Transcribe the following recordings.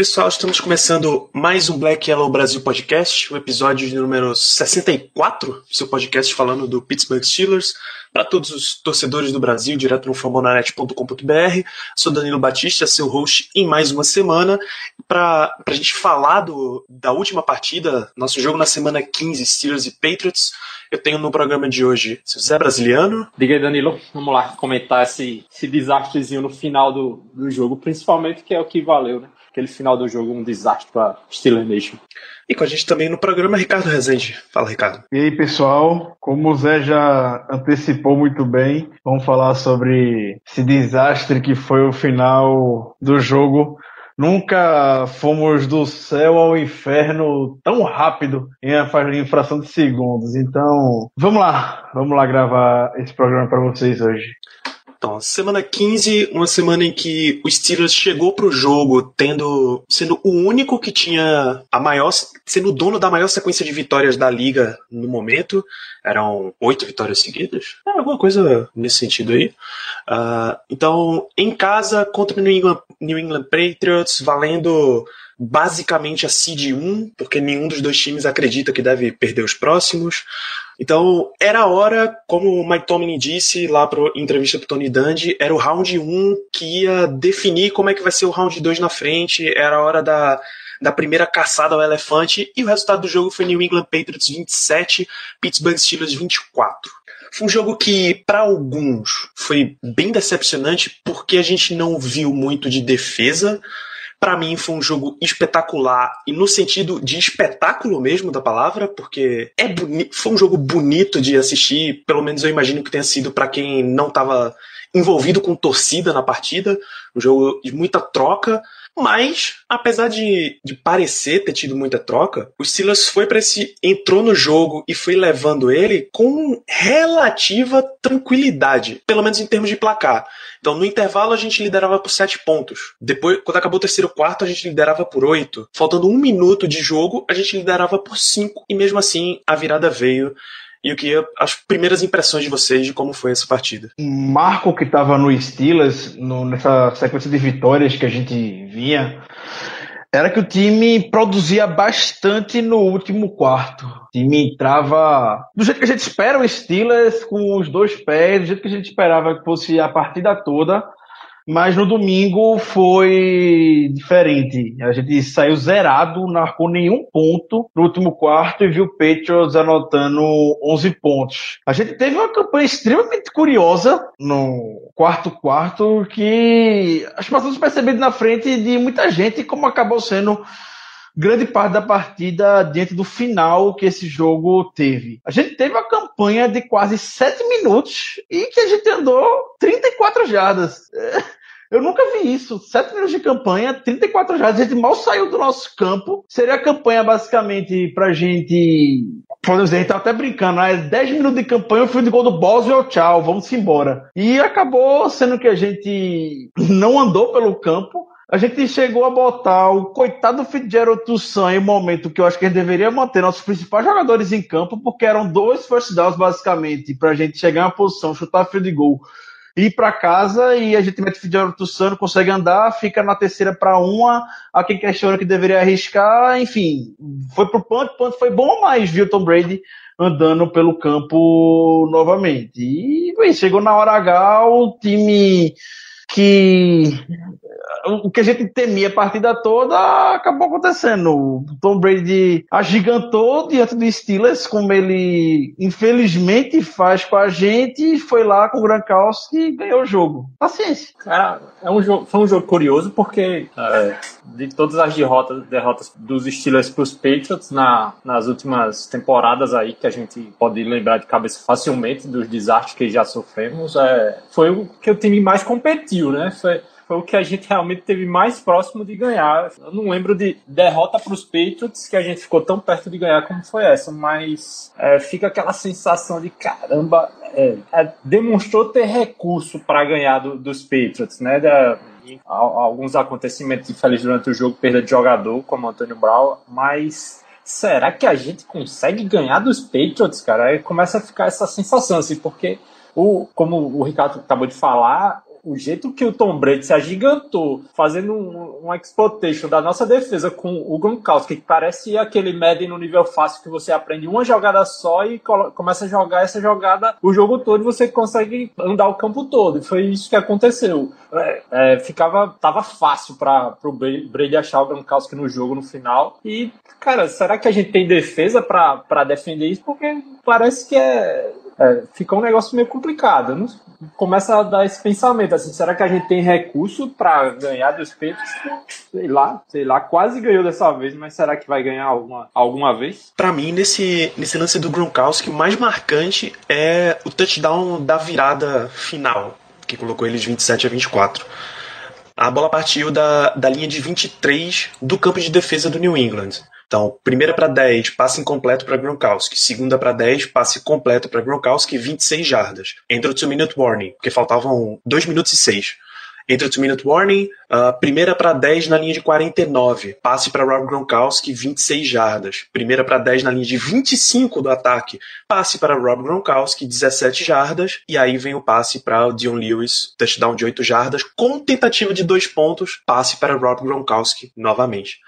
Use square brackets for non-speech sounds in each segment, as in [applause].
pessoal, estamos começando mais um Black Yellow Brasil Podcast, o episódio número 64, seu podcast falando do Pittsburgh Steelers, para todos os torcedores do Brasil, direto no fambonanet.com.br. Sou Danilo Batista, seu host em mais uma semana, para a gente falar do, da última partida, nosso jogo na semana 15, Steelers e Patriots. Eu tenho no programa de hoje o Zé Brasiliano. Diga aí, Danilo, vamos lá comentar esse, esse desastrezinho no final do, do jogo, principalmente que é o que valeu, né? Aquele final do jogo um desastre para Steelers Nation. E com a gente também no programa Ricardo Rezende. Fala, Ricardo. E aí, pessoal, como o Zé já antecipou muito bem, vamos falar sobre esse desastre que foi o final do jogo. Nunca fomos do céu ao inferno tão rápido em fração de segundos. Então, vamos lá, vamos lá gravar esse programa para vocês hoje. Então, semana 15, uma semana em que o Steelers chegou pro jogo tendo sendo o único que tinha a maior sendo o dono da maior sequência de vitórias da liga no momento. Eram oito vitórias seguidas. É, alguma coisa nesse sentido aí. Uh, então, em casa contra o New England, New England Patriots, valendo basicamente a seed 1, porque nenhum dos dois times acredita que deve perder os próximos. Então, era a hora, como o Mike Tomlin disse lá para entrevista pro Tony Dungy, era o round 1 que ia definir como é que vai ser o round 2 na frente, era a hora da, da primeira caçada ao elefante, e o resultado do jogo foi New England Patriots 27, Pittsburgh Steelers 24. Foi um jogo que, para alguns, foi bem decepcionante porque a gente não viu muito de defesa, para mim foi um jogo espetacular e no sentido de espetáculo mesmo da palavra, porque é foi um jogo bonito de assistir, pelo menos eu imagino que tenha sido para quem não estava envolvido com torcida na partida, um jogo de muita troca, mas, apesar de, de parecer ter tido muita troca, o Silas foi para esse. entrou no jogo e foi levando ele com relativa tranquilidade, pelo menos em termos de placar. Então, no intervalo, a gente liderava por sete pontos. Depois, quando acabou o terceiro quarto, a gente liderava por oito. Faltando um minuto de jogo, a gente liderava por cinco. E mesmo assim, a virada veio e eu queria as primeiras impressões de vocês de como foi essa partida. Marco que estava no Steelers, no, nessa sequência de vitórias que a gente vinha, era que o time produzia bastante no último quarto. O time entrava do jeito que a gente espera o Steelers, com os dois pés, do jeito que a gente esperava que fosse a partida toda. Mas no domingo foi diferente. A gente saiu zerado, não marcou nenhum ponto no último quarto e viu o Patriots anotando 11 pontos. A gente teve uma campanha extremamente curiosa no quarto quarto que acho que passamos percebido na frente de muita gente como acabou sendo grande parte da partida diante do final que esse jogo teve. A gente teve uma campanha de quase 7 minutos e que a gente andou 34 jardas. Eu nunca vi isso. 7 minutos de campanha, 34 jardas, a gente mal saiu do nosso campo. Seria a campanha basicamente pra gente. Podemos dizer, a gente tá até brincando, né? 10 minutos de campanha, o fio de gol do Boswell, tchau, vamos embora. E acabou sendo que a gente não andou pelo campo. A gente chegou a botar o coitado Fitzgerald Toussaint em um momento que eu acho que a gente deveria manter nossos principais jogadores em campo, porque eram dois first downs basicamente, pra gente chegar na posição, chutar fio de gol ir para casa e a gente mete Fitzgerald Tussano, consegue andar, fica na terceira para uma, a quem questiona que deveria arriscar, enfim, foi pro ponto, ponto foi bom, mas viu Tom Brady andando pelo campo novamente. E bem, chegou na hora H, o time que o que a gente temia a partida toda acabou acontecendo. O Tom Brady agigantou diante do Steelers, como ele infelizmente faz com a gente, e foi lá com o Gronkowski e ganhou o jogo. Paciência. Cara, é um jogo, foi um jogo curioso porque é, de todas as derrotas, derrotas dos Steelers para os Patriots na, nas últimas temporadas aí, que a gente pode lembrar de cabeça facilmente dos desastres que já sofremos, é, foi o que o time mais competiu, né? Foi, foi o que a gente realmente teve mais próximo de ganhar. Eu não lembro de derrota para os Patriots que a gente ficou tão perto de ganhar como foi essa, mas é, fica aquela sensação de caramba, é, é, demonstrou ter recurso para ganhar do, dos Patriots, né? Da, alguns acontecimentos infelizes durante o jogo, perda de jogador, como Antônio Brown, mas será que a gente consegue ganhar dos Patriots, cara? Aí começa a ficar essa sensação, assim, porque o, como o Ricardo acabou de falar, o jeito que o Tom Brady se agigantou, fazendo um, um exploitation da nossa defesa com o Gronkowski, que parece aquele Madden no nível fácil que você aprende uma jogada só e começa a jogar essa jogada o jogo todo e você consegue andar o campo todo. E foi isso que aconteceu. É, é, ficava, tava fácil para o Brady achar o Gronkowski no jogo no final. E, cara, será que a gente tem defesa para defender isso? Porque parece que é é, fica um negócio meio complicado. Não, começa a dar esse pensamento assim, será que a gente tem recurso para ganhar dos peitos? Sei lá, sei lá, quase ganhou dessa vez, mas será que vai ganhar alguma, alguma vez? Para mim, nesse, nesse lance do Gronkowski, o mais marcante é o touchdown da virada final, que colocou eles 27 a 24. A bola partiu da, da linha de 23 do campo de defesa do New England. Então, primeira para 10, passe incompleto para Gronkowski. Segunda para 10, passe completo para Gronkowski, 26 jardas. Entra o 2-minute warning, porque faltavam 2 minutos e 6. Entra o 2-minute warning, uh, primeira para 10 na linha de 49, passe para Rob Gronkowski, 26 jardas. Primeira para 10 na linha de 25 do ataque, passe para Rob Gronkowski, 17 jardas. E aí vem o passe para o Dion Lewis, touchdown de 8 jardas, com tentativa de 2 pontos, passe para Rob Gronkowski novamente.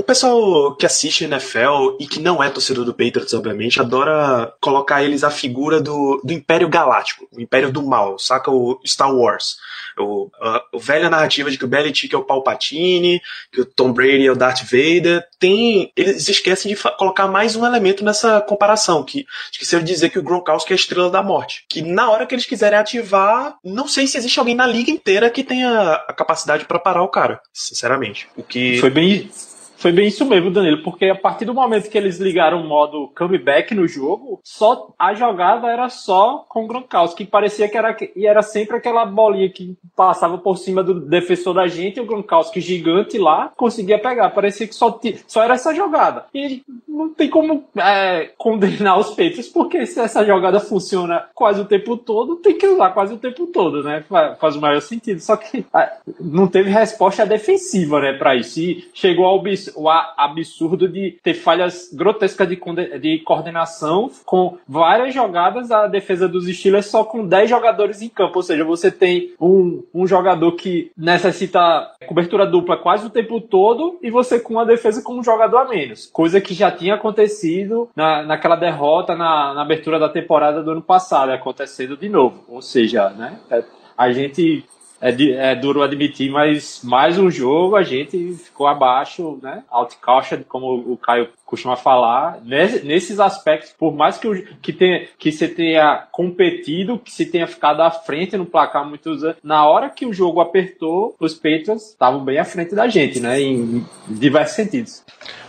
O pessoal que assiste NFL e que não é torcedor do Patriots, obviamente, adora colocar eles a figura do, do Império Galáctico, o Império do Mal, saca o Star Wars. O, a, a velha narrativa de que o Belichick é o Palpatine, que o Tom Brady é o Darth Vader. Tem, eles esquecem de colocar mais um elemento nessa comparação, que esqueceram de dizer que o Gronkowski é a estrela da morte. Que na hora que eles quiserem ativar, não sei se existe alguém na liga inteira que tenha a capacidade para parar o cara, sinceramente. O que foi bem foi bem isso mesmo, Danilo, porque a partir do momento que eles ligaram o modo comeback no jogo, só a jogada era só com o Gronkowski, que parecia que era, e era sempre aquela bolinha que passava por cima do defensor da gente, e o Gronkowski gigante lá conseguia pegar. Parecia que só, só era essa jogada. E não tem como é, condenar os peitos, porque se essa jogada funciona quase o tempo todo, tem que usar quase o tempo todo, né? Faz o maior sentido. Só que é, não teve resposta defensiva, né, pra isso. E chegou ao o absurdo de ter falhas grotescas de, de coordenação com várias jogadas a defesa dos Steelers só com 10 jogadores em campo. Ou seja, você tem um, um jogador que necessita cobertura dupla quase o tempo todo e você com a defesa com um jogador a menos. Coisa que já tinha acontecido na, naquela derrota na, na abertura da temporada do ano passado, acontecendo de novo. Ou seja, né? É, a gente é, é, duro admitir, mas mais um jogo a gente ficou abaixo, né? Outcaution, como o Caio costuma falar, nesses aspectos, por mais que, o, que, tenha, que você tenha competido, que se tenha ficado à frente no placar muitos anos, na hora que o jogo apertou, os Patriots estavam bem à frente da gente, né? Em diversos sentidos.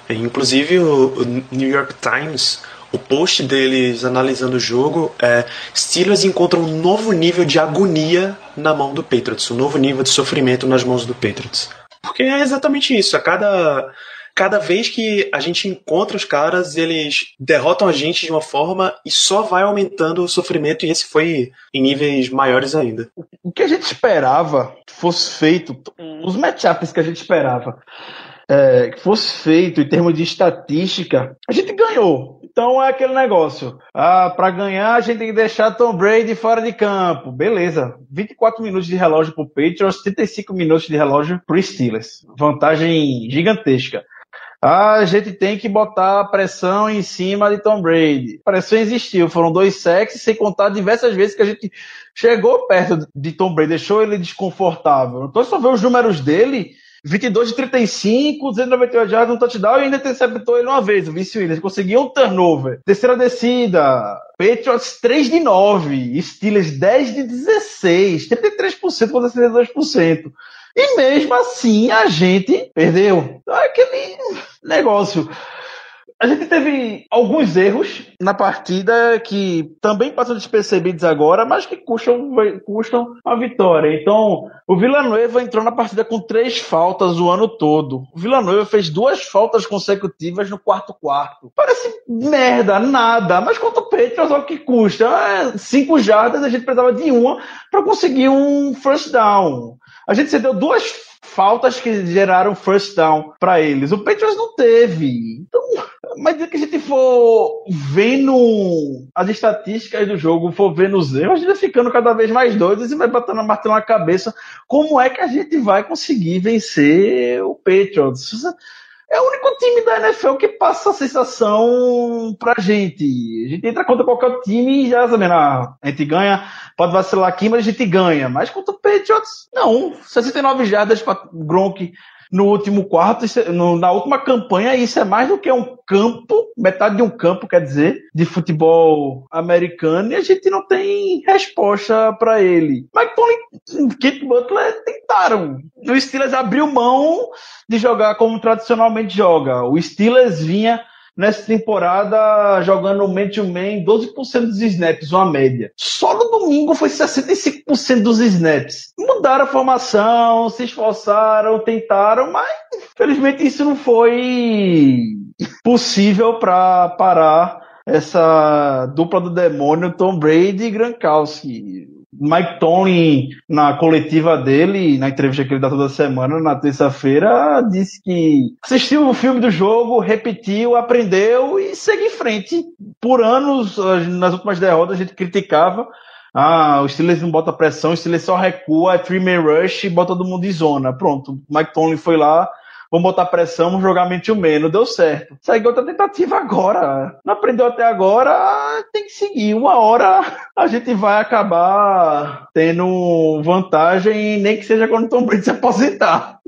Inclusive o New York Times o post deles analisando o jogo é Steelers encontram um novo nível de agonia na mão do Patriots, um novo nível de sofrimento nas mãos do Patriots. Porque é exatamente isso. A cada, cada vez que a gente encontra os caras, eles derrotam a gente de uma forma e só vai aumentando o sofrimento, e esse foi em níveis maiores ainda. O que a gente esperava fosse feito, os matchups que a gente esperava é, que fosse feito em termos de estatística, a gente ganhou. Então é aquele negócio. Ah, para ganhar a gente tem que deixar Tom Brady fora de campo. Beleza. 24 minutos de relógio pro Patriots, 35 minutos de relógio pro Steelers. Vantagem gigantesca. Ah, a gente tem que botar pressão em cima de Tom Brady. A pressão existiu, foram dois sacks, sem contar diversas vezes que a gente chegou perto de Tom Brady, deixou ele desconfortável. Então, só ver os números dele, 22 de 35, 298 jardas, um touchdown e ainda interceptou ele uma vez, o Vince Williams. Conseguiu um turnover. Terceira descida, Patriots 3 de 9, Steelers 10 de 16, 33% contra 62%. E mesmo assim a gente perdeu. Então é aquele negócio. A gente teve alguns erros na partida que também passam despercebidos agora, mas que custam, custam a vitória. Então, o Villanueva entrou na partida com três faltas o ano todo. O Villanueva fez duas faltas consecutivas no quarto quarto. Parece merda, nada, mas quanto o Patriots, olha o que custa. É, cinco jardas, a gente precisava de uma para conseguir um first down. A gente cedeu duas faltas que geraram first down para eles. O Patriots não teve. Então, mas que a gente for vendo as estatísticas do jogo, for vendo os erros, a gente vai ficando cada vez mais doido e vai batendo martelo na cabeça. Como é que a gente vai conseguir vencer o Patriots? É o único time da NFL que passa a sensação pra gente. A gente entra contra qualquer time e já sabendo, ah, a gente ganha, pode vacilar aqui, mas a gente ganha. Mas contra o Patriots, não. 69 jardas para Gronk no último quarto, é, na última campanha, isso é mais do que um campo, metade de um campo, quer dizer, de futebol americano, e a gente não tem resposta para ele. Mike Tomlin, Kit Butler tentaram. O Steelers abriu mão de jogar como tradicionalmente joga. O Steelers vinha nessa temporada jogando man-to-man 12% dos snaps, uma média. Só no domingo foi 65% dos snaps. Mudaram a formação, se esforçaram, tentaram, mas infelizmente isso não foi possível para parar essa dupla do demônio Tom Brady e Gronkowski. Mike Tomlin, na coletiva dele, na entrevista que ele dá toda semana, na terça-feira, disse que assistiu o filme do jogo, repetiu, aprendeu e segue em frente. Por anos, nas últimas derrotas, a gente criticava. Ah, o Steelers não bota pressão, o Steelers só recua, é three-man rush e bota todo mundo em zona. Pronto, Mike Tomlin foi lá, vamos botar pressão, vamos jogar mente o menos, deu certo. Segue outra tentativa agora. Não aprendeu até agora, tem que seguir. Uma hora a gente vai acabar tendo vantagem, nem que seja quando o Tom Brady se aposentar.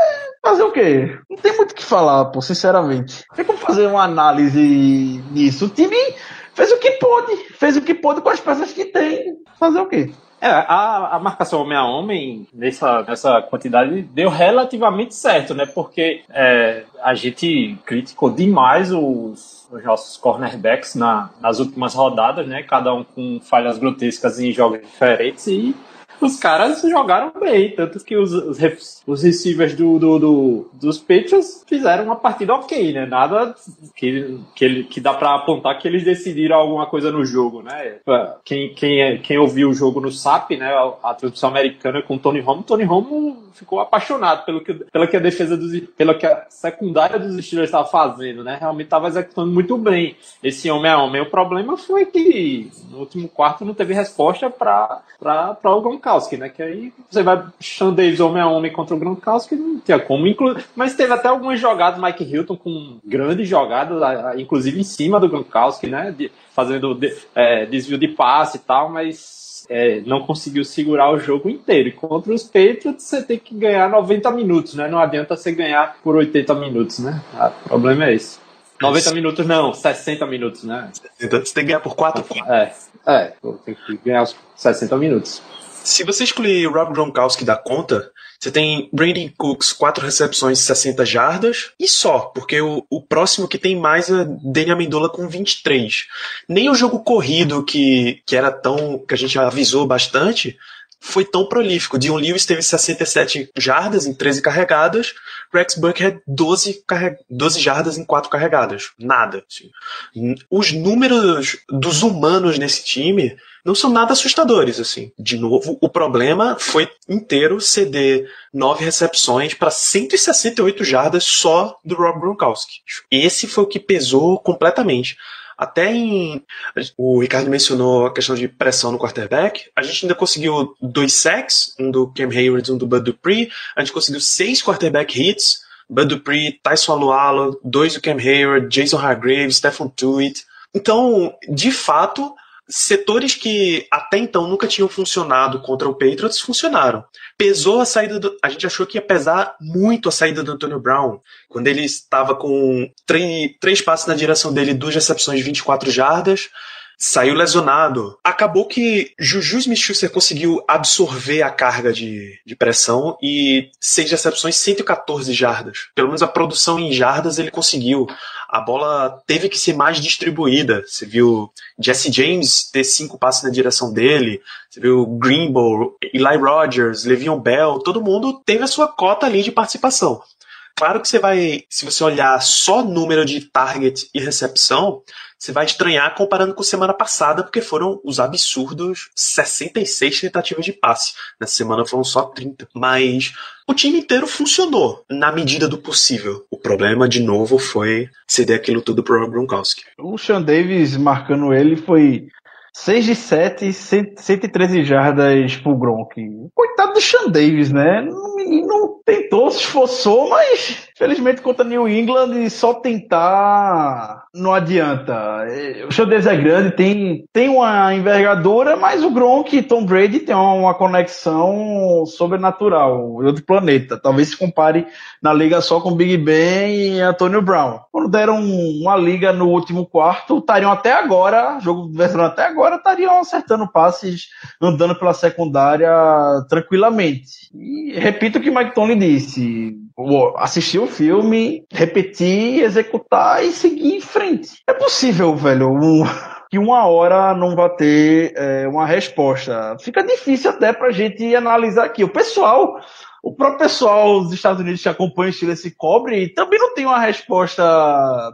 É, fazer o quê? Não tem muito o que falar, pô, sinceramente. Tem como fazer uma análise nisso. O time fez o que pôde, fez o que pôde com as peças que tem. Fazer o quê? É, a, a marcação homem a homem nessa, nessa quantidade deu relativamente certo, né? Porque é, a gente criticou demais os, os nossos cornerbacks na, nas últimas rodadas, né? Cada um com falhas grotescas em jogos diferentes e os caras jogaram bem, tanto que os, os, os receivers do, do, do, dos Patriots fizeram uma partida ok, né? Nada que, que, que dá para apontar que eles decidiram alguma coisa no jogo, né? Quem, quem, é, quem ouviu o jogo no SAP, né? A, a transmissão americana com Tony Romo, Tony Romo ficou apaixonado pelo que, pela que a defesa dos, pela que a secundária dos Steelers estava fazendo, né? Realmente estava executando muito bem esse homem a homem. O problema foi que no último quarto não teve resposta para o Gronkowski, né? Que aí você vai Sean Davis homem a homem contra o Gronkowski, não tinha como incluir. Mas teve até algumas jogadas, Mike Hilton com grandes jogadas, inclusive em cima do Gronkowski, né? De, fazendo de, é, desvio de passe e tal, mas é, não conseguiu segurar o jogo inteiro. E contra os Patriots você tem que ganhar 90 minutos, né? Não adianta você ganhar por 80 minutos, né? Ah, o problema é esse. 90 minutos não, 60 minutos, né? Você tem que ganhar por 4 É, é, tem que ganhar os 60 minutos. Se você excluir o Rob Gronkowski da conta, você tem Brandon Cooks, 4 recepções, 60 jardas, e só, porque o, o próximo que tem mais é Daniel Amendola com 23. Nem o jogo corrido, que, que era tão. que a gente avisou bastante, foi tão prolífico. Dion Lewis teve 67 jardas em 13 carregadas, Rex Buckhead 12, 12 jardas em 4 carregadas. Nada. Assim. Os números dos humanos nesse time não são nada assustadores, assim. De novo, o problema foi inteiro ceder nove recepções para 168 jardas só do Rob Gronkowski. Esse foi o que pesou completamente. Até em. O Ricardo mencionou a questão de pressão no quarterback. A gente ainda conseguiu dois sacks, um do Cam Hayward e um do Bud Dupree. A gente conseguiu seis quarterback hits. Bud Dupree, Tyson Alualo, dois do Cam Hayward, Jason Hargrave, Stephen Tuitt. Então, de fato, setores que até então nunca tinham funcionado contra o Patriots funcionaram. Pesou a saída do, a gente achou que ia pesar muito a saída do Antonio Brown, quando ele estava com três, três passes na direção dele, duas recepções de 24 jardas. Saiu lesionado. Acabou que Juju Smith-Schuster conseguiu absorver a carga de, de pressão e seis recepções, 114 jardas. Pelo menos a produção em jardas ele conseguiu. A bola teve que ser mais distribuída. Você viu Jesse James ter cinco passes na direção dele. Você viu Greenbow, Eli Rogers, Le'Veon Bell. Todo mundo teve a sua cota ali de participação. Claro que você vai, se você olhar só número de target e recepção, você vai estranhar comparando com semana passada, porque foram os absurdos 66 tentativas de passe. Nessa semana foram só 30. Mas o time inteiro funcionou na medida do possível. O problema, de novo, foi ceder aquilo tudo pro Gronkowski. O Sean Davis marcando ele foi 6 de 7, 113 jardas pro Gronk. Coitado do Sean Davis, né? O menino tentou, se esforçou, mas Felizmente contra New England só tentar não adianta. O Davis é grande, tem, tem uma envergadura, mas o Gronk e Tom Brady tem uma conexão sobrenatural, outro planeta. Talvez se compare na liga só com Big Ben e Antonio Brown. Quando deram uma liga no último quarto, estariam até agora, jogo vencendo até agora, estariam acertando passes, andando pela secundária tranquilamente. E repito o que Mike Tony disse, assistiu filme, repetir, executar e seguir em frente. É possível, velho, um, [laughs] que uma hora não vai ter é, uma resposta. Fica difícil até pra gente analisar aqui. O pessoal o próprio pessoal dos Estados Unidos que acompanha o Steelers se cobre também não tem uma resposta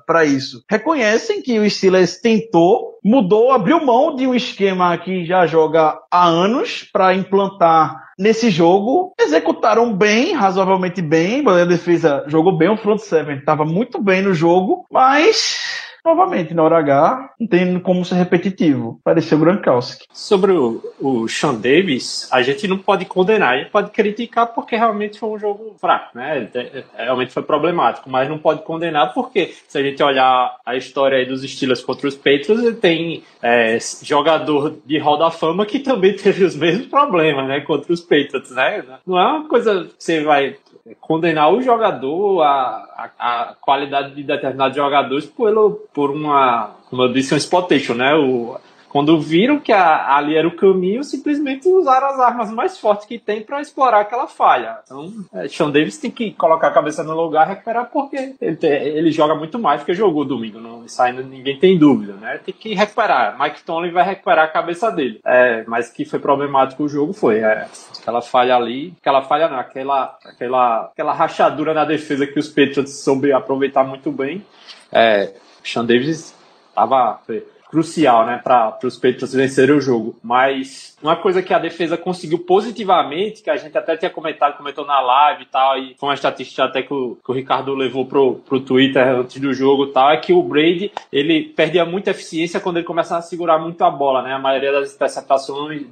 para isso. Reconhecem que o Steelers tentou, mudou, abriu mão de um esquema que já joga há anos para implantar nesse jogo. Executaram bem, razoavelmente bem. A defesa jogou bem, o front seven estava muito bem no jogo, mas novamente, na hora H, não tem como ser repetitivo. Pareceu Gronkowski. Sobre o, o Sean Davis, a gente não pode condenar, a gente pode criticar porque realmente foi um jogo fraco, né? Realmente foi problemático, mas não pode condenar porque se a gente olhar a história dos Steelers contra os Patriots, tem é, jogador de Hall da Fama que também [laughs] teve os mesmos problemas, né? Contra os Patriots, né? Não é uma coisa que você vai condenar o jogador, a, a, a qualidade de determinados jogadores por, por uma, como eu disse, um spotation, né? O, quando viram que a, ali era o caminho, simplesmente usaram as armas mais fortes que tem para explorar aquela falha. Então, é, Sean Davis tem que colocar a cabeça no lugar e recuperar, porque ele, tem, ele joga muito mais do que jogou domingo. Não, isso ninguém tem dúvida, né? Tem que recuperar. Mike Tomlin vai recuperar a cabeça dele. É, mas que foi problemático o jogo foi. É, aquela falha ali, aquela falha não, aquela, aquela, aquela rachadura na defesa que os Patriots soube aproveitar muito bem. É, Sean Davis tava. Foi, crucial, né, para os Patriots vencerem o jogo. Mas uma coisa que a defesa conseguiu positivamente, que a gente até tinha comentado, comentou na live e tal, e foi uma estatística até que o, que o Ricardo levou pro, pro Twitter antes do jogo e tal, é que o Brady, ele perdia muita eficiência quando ele começava a segurar muito a bola, né? A maioria das interceptações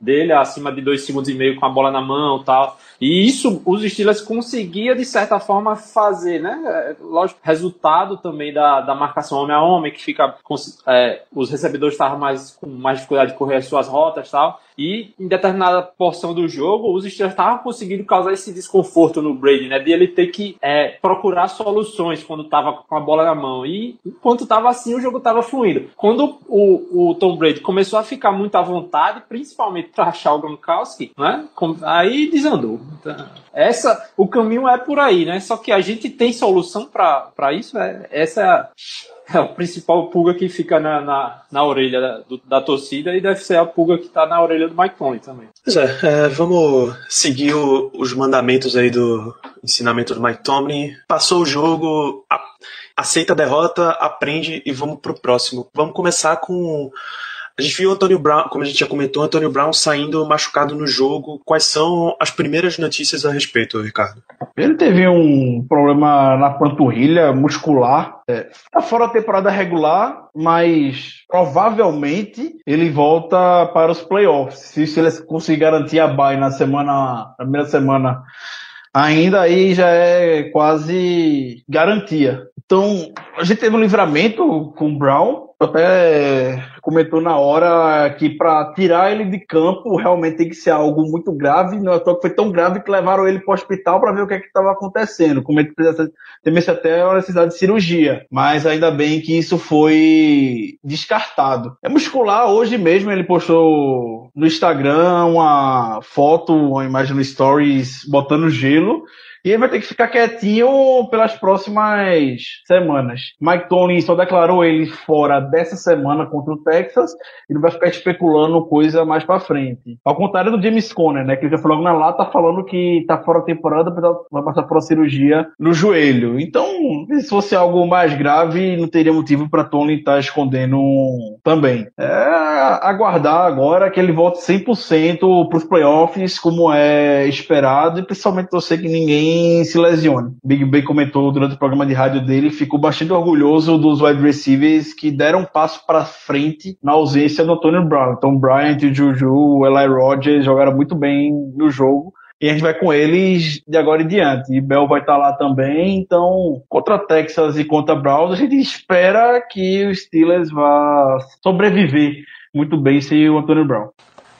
dele acima de dois segundos e meio com a bola na mão e tal. E isso os Steelers conseguia, de certa forma, fazer, né? É, lógico, resultado também da, da marcação homem a homem, que fica. É, os recebedores estavam mais, com mais dificuldade de correr as suas rotas e tal. E em determinada porção do jogo, os Steelers estavam conseguindo causar esse desconforto no Brady, né? De ele ter que é, procurar soluções quando estava com a bola na mão. E enquanto estava assim, o jogo estava fluindo. Quando o, o, Tom Brady começou a ficar muito à vontade, principalmente para achar o Gronkowski, né? Aí desandou. Então, essa, o caminho é por aí, né? Só que a gente tem solução para isso. É, essa é a principal pulga que fica na, na, na orelha da, da, torcida e deve ser a pulga que está na orelha do Mike Conley também. Pois é, é vamos seguir o, os mandamentos aí do ensinamento do Mike Tomlin. Passou o jogo, a, aceita a derrota, aprende e vamos pro próximo. Vamos começar com a gente viu o Antônio Brown, como a gente já comentou, Antônio Brown saindo machucado no jogo. Quais são as primeiras notícias a respeito, Ricardo? Ele teve um problema na panturrilha muscular. É, tá fora da temporada regular, mas provavelmente ele volta para os playoffs. Se, se ele conseguir garantir a bye na semana, na primeira semana ainda aí já é quase garantia. Então, a gente teve um livramento com o Brown, até comentou na hora que para tirar ele de campo realmente tem que ser algo muito grave. Não é que foi tão grave que levaram ele para o hospital para ver o que é estava acontecendo. Como ele temesse até a necessidade de cirurgia. Mas ainda bem que isso foi descartado. É muscular, hoje mesmo ele postou no Instagram uma foto, uma imagem no Stories botando gelo. E ele vai ter que ficar quietinho pelas próximas semanas. Mike Tony só declarou ele fora dessa semana contra o Texas e não vai ficar especulando coisa mais para frente. Ao contrário do James Conner, né? Que já falou na lata falando que tá fora da temporada, vai passar por uma cirurgia no joelho. Então, se fosse algo mais grave, não teria motivo para Tony estar tá escondendo também. É aguardar agora que ele volte 100% para os playoffs, como é esperado, e principalmente você que ninguém se lesione. Big Ben comentou durante o programa de rádio dele, ficou bastante orgulhoso dos wide receivers que deram um passo para frente na ausência do Antonio Brown. Então, Bryant, Juju, Eli Rogers jogaram muito bem no jogo. E a gente vai com eles de agora em diante. E Bell vai estar lá também. Então, contra Texas e contra Browns, a gente espera que o Steelers vá sobreviver muito bem sem o Antonio Brown.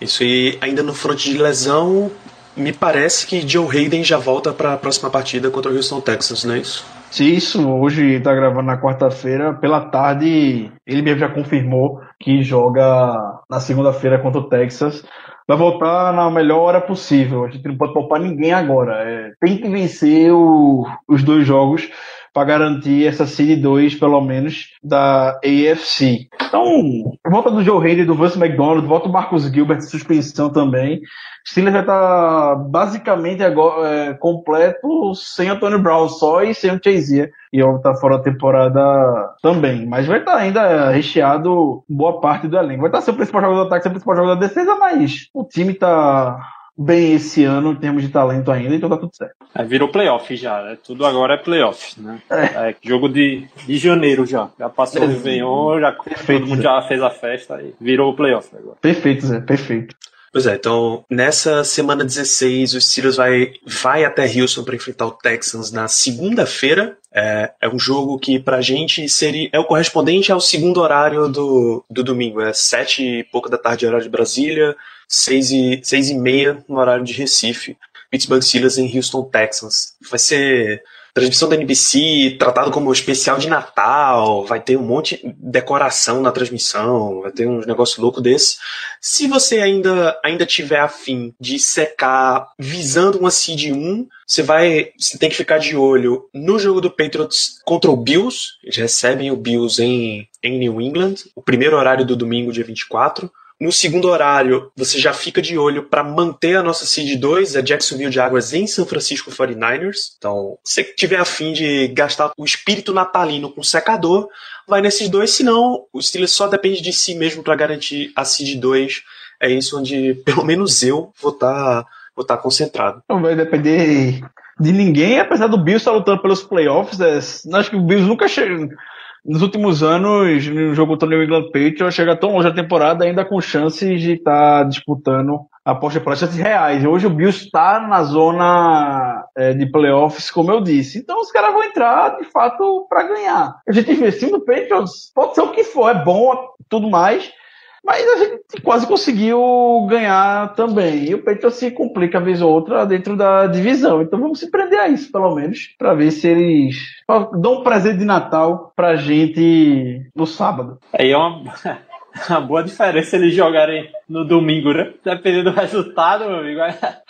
Isso aí, ainda no fronte de lesão, me parece que Joe Hayden já volta para a próxima partida contra o Houston Texans, não é isso? Sim, isso. Hoje está gravando na quarta-feira. Pela tarde, ele mesmo já confirmou que joga na segunda-feira contra o Texas. Vai voltar na melhor hora possível. A gente não pode poupar ninguém agora. É, tem que vencer o, os dois jogos para garantir essa seed 2, pelo menos, da AFC. Então, volta do Joe Hayden, do Vance McDonald, volta o Marcus Gilbert, suspensão também. Steelers vai estar tá basicamente agora é, completo sem Antônio Brown só e sem o Chazier. E ele tá fora da temporada também. Mas vai estar tá ainda recheado boa parte do elenco. Vai estar tá o principal jogador do ataque, o principal jogador da defesa, mas o time tá bem esse ano em termos de talento ainda, então tá tudo certo. É, virou playoff já, né? Tudo agora é playoff, né? É. É, jogo de, de janeiro já. Já passou o Réveillon, já Perfeito, todo mundo Zé. já fez a festa e virou playoff agora. Perfeito, Zé, perfeito. Pois é, então nessa semana 16 o Steelers vai, vai até Houston para enfrentar o Texans na segunda-feira. É, é um jogo que pra gente seria é o correspondente ao segundo horário do, do domingo. É sete e pouca da tarde horário de Brasília, seis e, seis e meia no horário de Recife. Pittsburgh Steelers em Houston, Texans. Vai ser transmissão da NBC, tratado como especial de Natal, vai ter um monte de decoração na transmissão, vai ter uns negócio louco desse. Se você ainda ainda tiver afim de secar visando uma seed 1, você vai, você tem que ficar de olho no jogo do Patriots contra o Bills. Eles recebem o Bills em, em New England, o primeiro horário do domingo, dia 24. No segundo horário, você já fica de olho para manter a nossa seed 2, a Jacksonville Jaguars em São Francisco 49ers. Então, se tiver afim de gastar o espírito natalino com secador, vai nesses dois, senão o Steelers só depende de si mesmo para garantir a seed 2. É isso onde, [laughs] pelo menos eu, vou estar tá, vou tá concentrado. Não vai depender de ninguém, apesar do Bills estar lutando pelos playoffs. É, acho que o Bills nunca chega nos últimos anos, no jogo contra o New England Patriots, chega tão longe a temporada ainda com chances de estar tá disputando a pós-temporada, chances reais. Hoje o Bills está na zona é, de playoffs, como eu disse. Então os caras vão entrar, de fato, para ganhar. A gente investiu no Patriots, pode ser o que for, é bom, tudo mais, mas a gente quase conseguiu ganhar também. E o Patriots se complica vez ou outra dentro da divisão. Então vamos se prender a isso, pelo menos, para ver se eles dão um presente de Natal pra gente no sábado. Aí é uma, [laughs] uma boa diferença eles jogarem no domingo, né? Dependendo do resultado, meu amigo,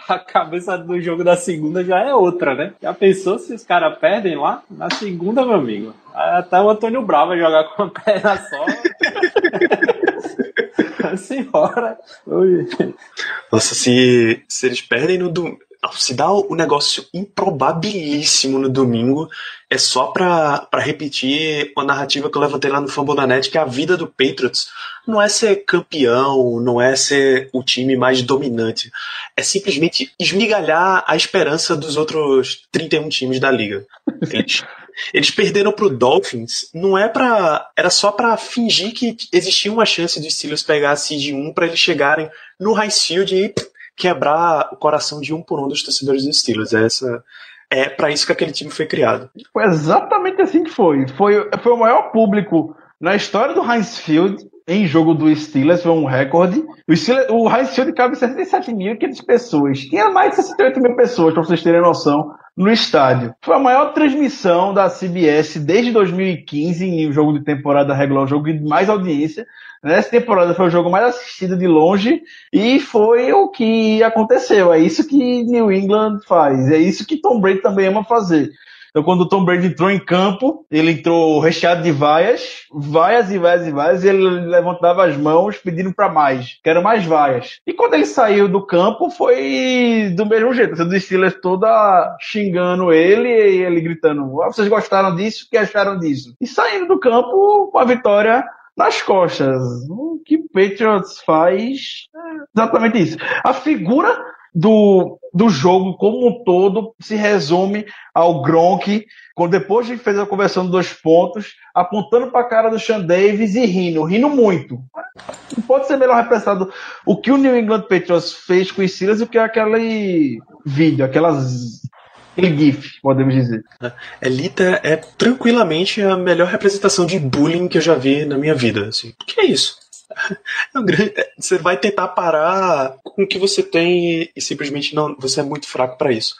a cabeça do jogo da segunda já é outra, né? Já pensou se os caras perdem lá? Na segunda, meu amigo. Até o Antônio Bravo vai jogar com a perna só. [laughs] Senhora. Nossa, se, se eles perdem no domingo. Se dá o negócio improbabilíssimo no domingo, é só pra, pra repetir a narrativa que eu levantei lá no Fambonanet, que a vida do Patriots não é ser campeão, não é ser o time mais dominante. É simplesmente esmigalhar a esperança dos outros 31 times da liga. Eles, [laughs] eles perderam pro Dolphins, não é para Era só para fingir que existia uma chance dos Steelers pegar a seed 1 para eles chegarem no High Field e quebrar o coração de um por um dos torcedores dos Steelers. Essa, É para isso que aquele time foi criado. Foi exatamente assim que foi. Foi, foi o maior público na história do Heinz Field em jogo do Steelers, foi um recorde. O, Steelers, o Heinz Field cabe 67.500 pessoas. Tinha mais de 68 mil pessoas, para vocês terem noção, no estádio. Foi a maior transmissão da CBS desde 2015 em jogo de temporada regular, o jogo de mais audiência. Nessa temporada foi o jogo mais assistido de longe e foi o que aconteceu. É isso que New England faz. É isso que Tom Brady também ama fazer. Então, quando o Tom Brady entrou em campo, ele entrou recheado de vaias, vaias e vaias e vaias, e ele levantava as mãos pedindo para mais, quero mais vaias. E quando ele saiu do campo, foi do mesmo jeito, os Steelers toda xingando ele e ele gritando: ah, vocês gostaram disso? O que acharam disso? E saindo do campo com a vitória nas costas. O que Patriots faz é exatamente isso. A figura do, do jogo como um todo se resume ao Gronk, quando depois de fez a conversão de dois pontos, apontando para a cara do Sean Davis e rindo, rindo muito. Não pode ser melhor representado o que o New England Patriots fez com os Steelers do que aquele vídeo, aquelas aquele GIF, podemos dizer. Elita é tranquilamente a melhor representação de bullying que eu já vi na minha vida. Assim. Que é isso? [laughs] É você vai tentar parar com o que você tem e simplesmente não, você é muito fraco para isso.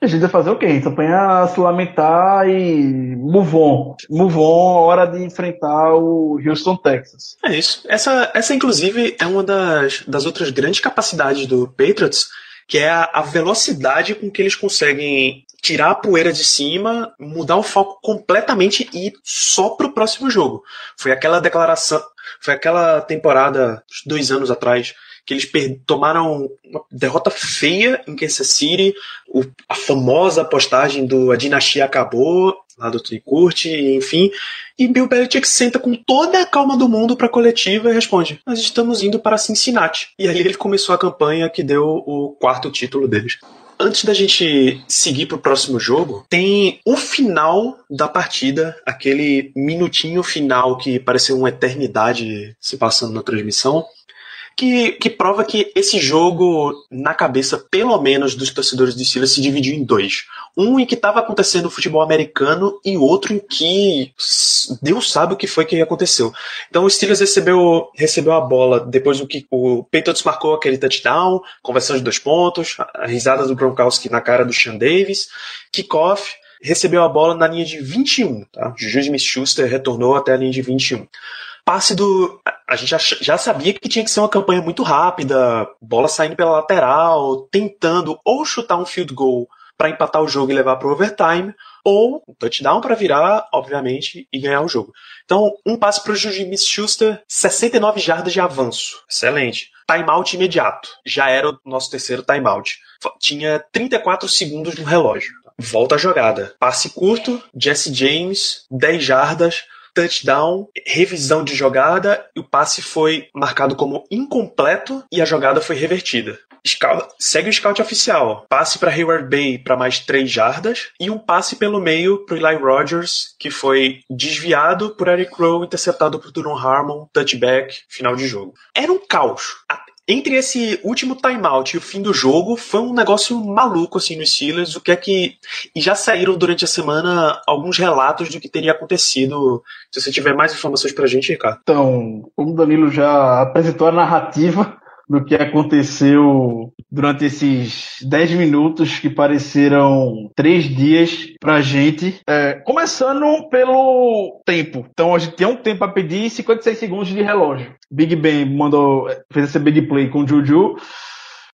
A gente vai fazer o quê? A se lamentar e move on. Move on, hora de enfrentar o Houston, Texas. É isso. Essa, essa inclusive, é uma das, das outras grandes capacidades do Patriots, que é a, a velocidade com que eles conseguem tirar a poeira de cima, mudar o foco completamente e ir só pro próximo jogo. Foi aquela declaração, foi aquela temporada, dois anos atrás, que eles tomaram uma derrota feia em Kansas City, o, a famosa postagem do A Dinastia Acabou, lá do Tricurte, enfim, e Bill Belichick senta com toda a calma do mundo para a coletiva e responde: Nós estamos indo para Cincinnati. E aí ele começou a campanha que deu o quarto título deles antes da gente seguir pro próximo jogo, tem o final da partida, aquele minutinho final que pareceu uma eternidade se passando na transmissão que, que prova que esse jogo, na cabeça, pelo menos, dos torcedores de Steelers, se dividiu em dois. Um em que estava acontecendo o futebol americano e outro em que Deus sabe o que foi que aconteceu. Então o Steelers recebeu, recebeu a bola depois do que o Patriots marcou aquele touchdown, conversão de dois pontos, a risada do Gronkowski na cara do Sean Davis, kickoff, recebeu a bola na linha de 21. Tá? Juju Smith-Schuster retornou até a linha de 21 passe do. A gente já, sabia que tinha que ser uma campanha muito rápida, bola saindo pela lateral, tentando ou chutar um field goal para empatar o jogo e levar para o overtime, ou um touchdown para virar, obviamente, e ganhar o jogo. Então, um passe para o Jimmy Schuster, 69 jardas de avanço. Excelente. Timeout imediato. Já era o nosso terceiro timeout. Tinha 34 segundos no relógio. Volta a jogada. Passe curto, Jesse James, 10 jardas, touchdown, revisão de jogada, o passe foi marcado como incompleto e a jogada foi revertida. Scout, segue o scout oficial. Passe para Hayward Bay para mais 3 jardas e um passe pelo meio para Eli Rogers, que foi desviado por Eric Rowe, interceptado por Duron Harmon, touchback, final de jogo. Era um caos entre esse último timeout e o fim do jogo, foi um negócio maluco assim nos Steelers, o que é que e já saíram durante a semana alguns relatos do que teria acontecido. Se você tiver mais informações pra gente, Ricardo. Então, como o Danilo já apresentou a narrativa, do que aconteceu durante esses 10 minutos que pareceram três dias pra gente. É, começando pelo tempo. Então a gente tem um tempo a pedir 56 segundos de relógio. Big Ben mandou, fez esse big play com o Juju.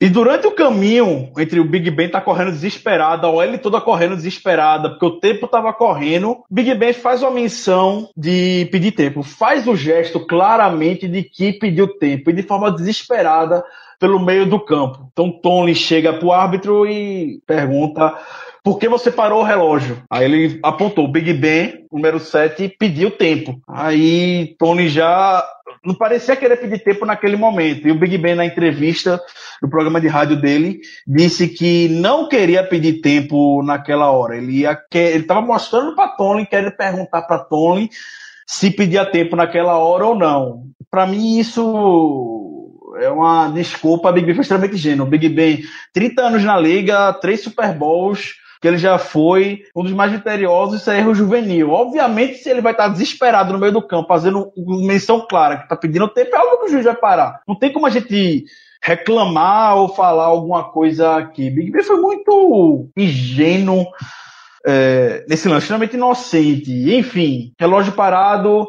E durante o caminho entre o Big Ben tá correndo desesperado, a OL toda correndo desesperada, porque o tempo tava correndo, Big Ben faz uma menção de pedir tempo, faz o gesto claramente de que pediu tempo. E de forma desesperada pelo meio do campo. Então Tony chega pro árbitro e pergunta por que você parou o relógio? Aí ele apontou, Big Ben, número 7, pediu tempo. Aí Tony já não parecia querer pedir tempo naquele momento. E o Big Ben, na entrevista no programa de rádio dele, disse que não queria pedir tempo naquela hora. Ele estava mostrando para Tony, querendo perguntar para Tony se pedia tempo naquela hora ou não. Para mim isso é uma desculpa. Big Ben foi extremamente ingênuo. Big Ben, 30 anos na liga, três Super Bowls, que ele já foi um dos mais vitoriosos, isso é erro juvenil. Obviamente, se ele vai estar desesperado no meio do campo, fazendo menção clara, que está pedindo tempo, é óbvio que o juiz vai parar. Não tem como a gente reclamar ou falar alguma coisa aqui. Big Ben foi muito ingênuo é, nesse lance, extremamente inocente. Enfim, relógio parado,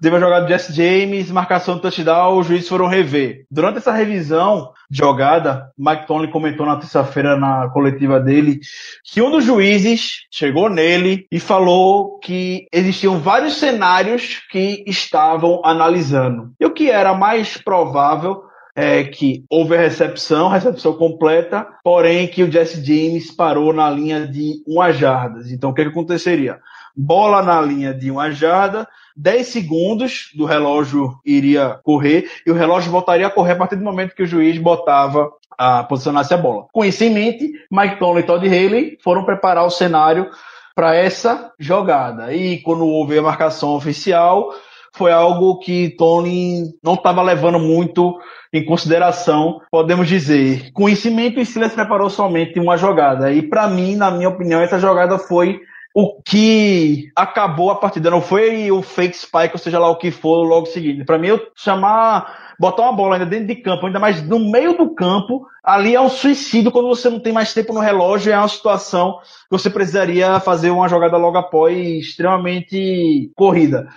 teve a jogada de Jesse James, marcação do touchdown, os juízes foram rever. Durante essa revisão de jogada, Mike Tomlin comentou na terça-feira na coletiva dele que um dos juízes chegou nele e falou que existiam vários cenários que estavam analisando. E o que era mais provável é que houve a recepção, recepção completa, porém que o Jesse James parou na linha de uma jardas. Então o que, que aconteceria? Bola na linha de uma jarda, 10 segundos do relógio iria correr e o relógio voltaria a correr a partir do momento que o juiz botava a posicionasse a bola. Com isso em mente, Mike Tomlin e Todd Haley foram preparar o cenário para essa jogada. E quando houve a marcação oficial, foi algo que Tony não estava levando muito em consideração, podemos dizer. Conhecimento, o Steelers preparou somente uma jogada. E para mim, na minha opinião, essa jogada foi o que acabou a partida. Não foi o fake spike, ou seja lá o que for, logo seguinte. Para mim, eu chamar, botar uma bola ainda dentro de campo, ainda mais no meio do campo, ali é um suicídio quando você não tem mais tempo no relógio. É uma situação que você precisaria fazer uma jogada logo após extremamente corrida.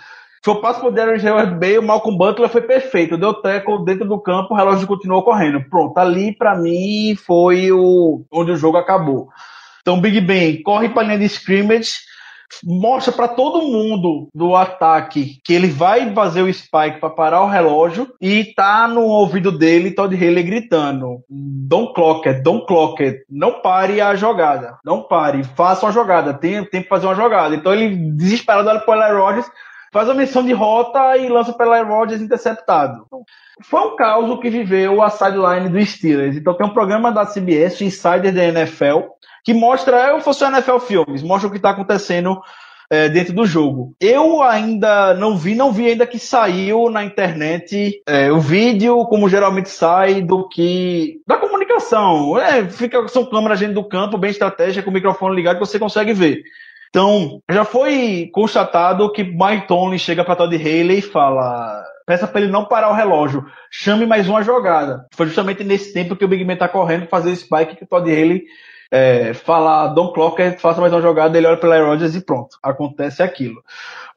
Foi o passo pro Darren Howard Bay, o Malcolm Butler foi perfeito. Deu teco dentro do campo, o relógio continuou correndo. Pronto, ali para mim foi o onde o jogo acabou. Então, Big Ben corre para a linha de scrimmage, mostra para todo mundo do ataque que ele vai fazer o spike para parar o relógio e tá no ouvido dele Todd Haley gritando: Don't clock it, don't clock it. Não pare a jogada, não pare, faça uma jogada, tem tempo para fazer uma jogada. Então ele desesperado olha para o Rodgers, faz a missão de rota e lança para o Rodgers interceptado. Foi um caos que viveu a sideline do Steelers. Então tem um programa da CBS, Insider da NFL, que mostra, eu fosse o NFL Filmes, mostra o que está acontecendo é, dentro do jogo. Eu ainda não vi, não vi ainda que saiu na internet é, o vídeo, como geralmente sai, do que. da comunicação. É, fica, são câmeras dentro do campo, bem estratégia, com o microfone ligado, que você consegue ver. Então, já foi constatado que Mike Tomlin chega para Todd Haley e fala: peça para ele não parar o relógio, chame mais uma jogada. Foi justamente nesse tempo que o Big Ben tá correndo fazer o spike que o Todd Haley é, falar Don Clocker, faça mais uma jogada, ele olha pela Rodgers e pronto, acontece aquilo.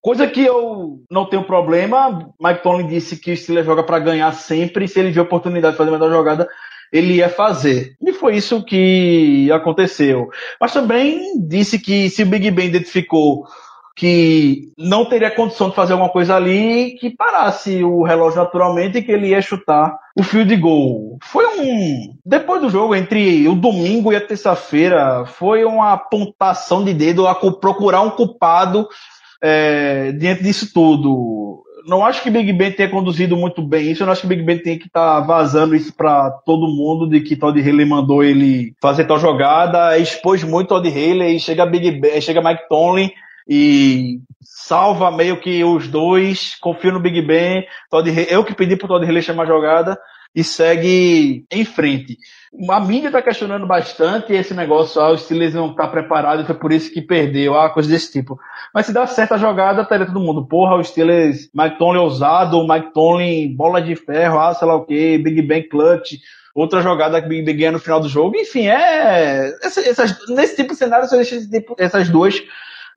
Coisa que eu não tenho problema, Mike Tomlin disse que o Steelers joga para ganhar sempre, e se ele viu a oportunidade de fazer mais uma jogada, ele ia fazer. E foi isso que aconteceu. Mas também disse que se o Big Ben identificou que não teria condição de fazer alguma coisa ali que parasse o relógio naturalmente e que ele ia chutar o fio de gol. Foi um. Depois do jogo, entre o domingo e a terça-feira, foi uma pontação de dedo a procurar um culpado é, diante disso tudo. Não acho que Big Ben tenha conduzido muito bem isso. Eu não acho que Big Ben tenha que estar tá vazando isso para todo mundo de que Todd Haley mandou ele fazer tal jogada. Expôs muito Todd Haley chega Big Ben, chega Mike Tomlin e salva meio que os dois, confio no Big Ben, Todd, eu que pedi pro Todd Haley chamar a jogada e segue em frente. A mídia está questionando bastante esse negócio, ah, o Steelers não está preparado, foi por isso que perdeu, ah, coisa desse tipo. Mas se dá certo a jogada, estaria todo mundo, porra, o Steelers, Mike Tomlin ousado, Mike Tomlin bola de ferro, ah, sei lá o que, Big Ben clutch, outra jogada que Big Ben ganha no final do jogo, enfim, é, essas, nesse tipo de cenário, só existe tipo, essas duas